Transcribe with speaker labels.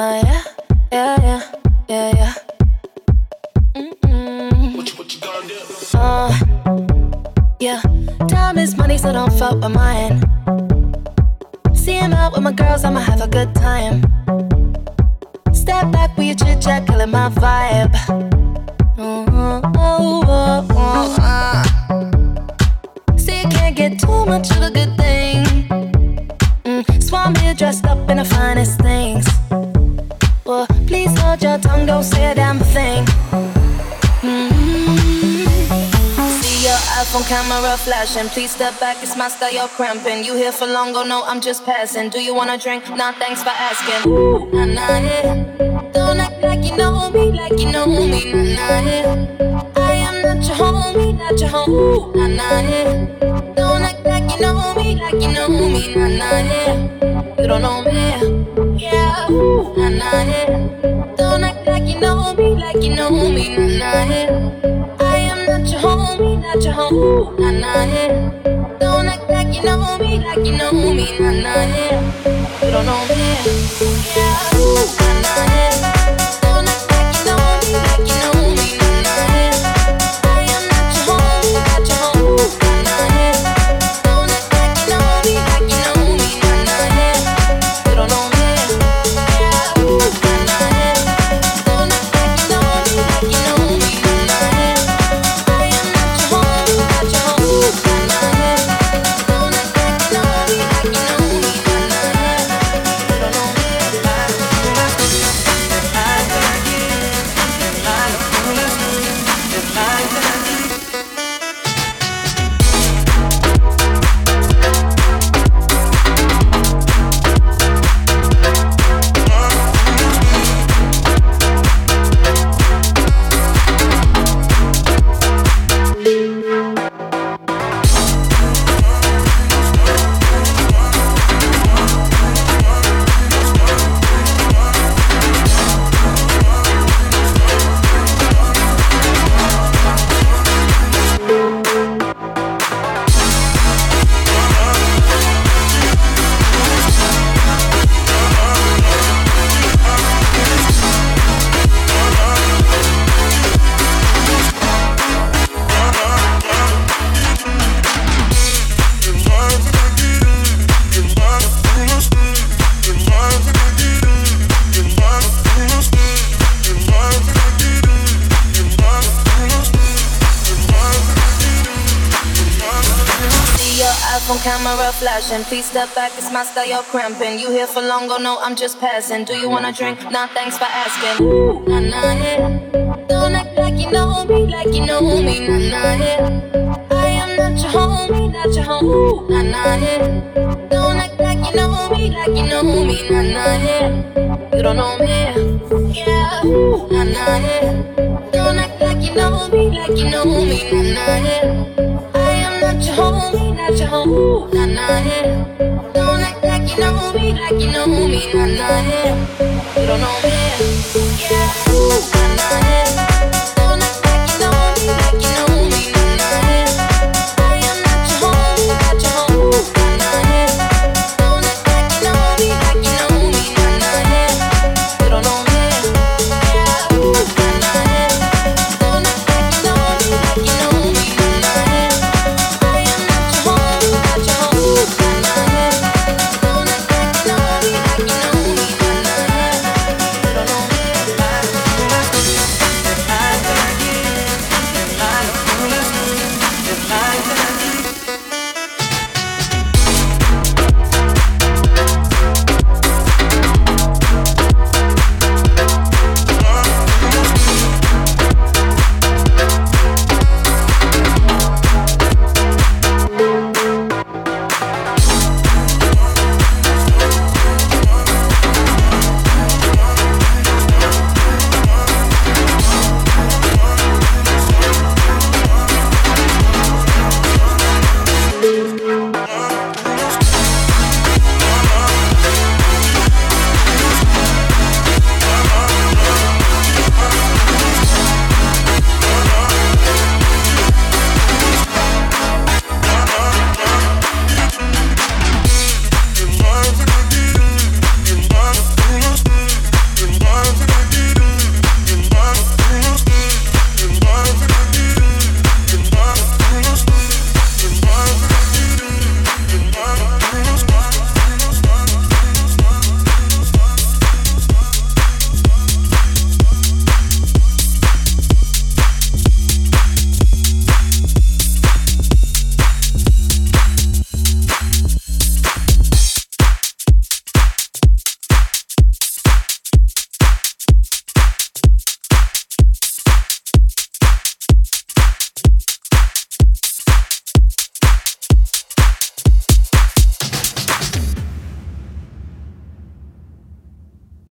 Speaker 1: Oh yeah, yeah, yeah, yeah, yeah. Mm-mm.
Speaker 2: What you, what you gonna do?
Speaker 1: Uh, yeah. Time is money, so don't fuck with mine. See him out with my girls, I'ma have a good time. Step back with your chit chat, killing my vibe. Mm-hmm. Oh, oh, oh, uh. You can't get too much of a good thing. Mm, Swan here dressed up in the finest things. Well, please hold your tongue, don't say a damn thing. Mm-hmm. See your iPhone camera flashing. Please step back, it's my style, you're cramping. You here for long, go no, I'm just passing. Do you wanna drink? Nah, thanks for asking. Nah, nah, yeah. Don't act like you know me, like you know me, nah, nah, yeah. I am not your homie, not your homie, nah, nah, yeah. Don't act like you know me, like you know me, nah, nah, yeah. You don't know me, yeah, ooh, Don't act like you know me, like you know me, nah, nah, yeah. I am not your homie, not your homie, nah, nah, yeah. Don't act like you know me, like you know me, nah, nah, yeah. You don't know me, yeah, ooh, nah, nah, yeah. Camera flashing. Please step back, it's my style, you're cramping. You here for long, go no, I'm just passing. Do you wanna drink? Nah, thanks for asking. Nah, nah, yeah. Don't act like you know me, like you know me, nah, nah, yeah. I am not your homie, not your homie, nah, nah, yeah. Don't act like you know me, like you know me, nah, nah, yeah. You don't know me, yeah, nah, nah, yeah. Don't act like you know me, like you know me, nah, nah, yeah. Nah, yeah. Don't act like you know me, like you know me, nah, nah, yeah. You don't know me, yeah, ooh, nah, nah, yeah.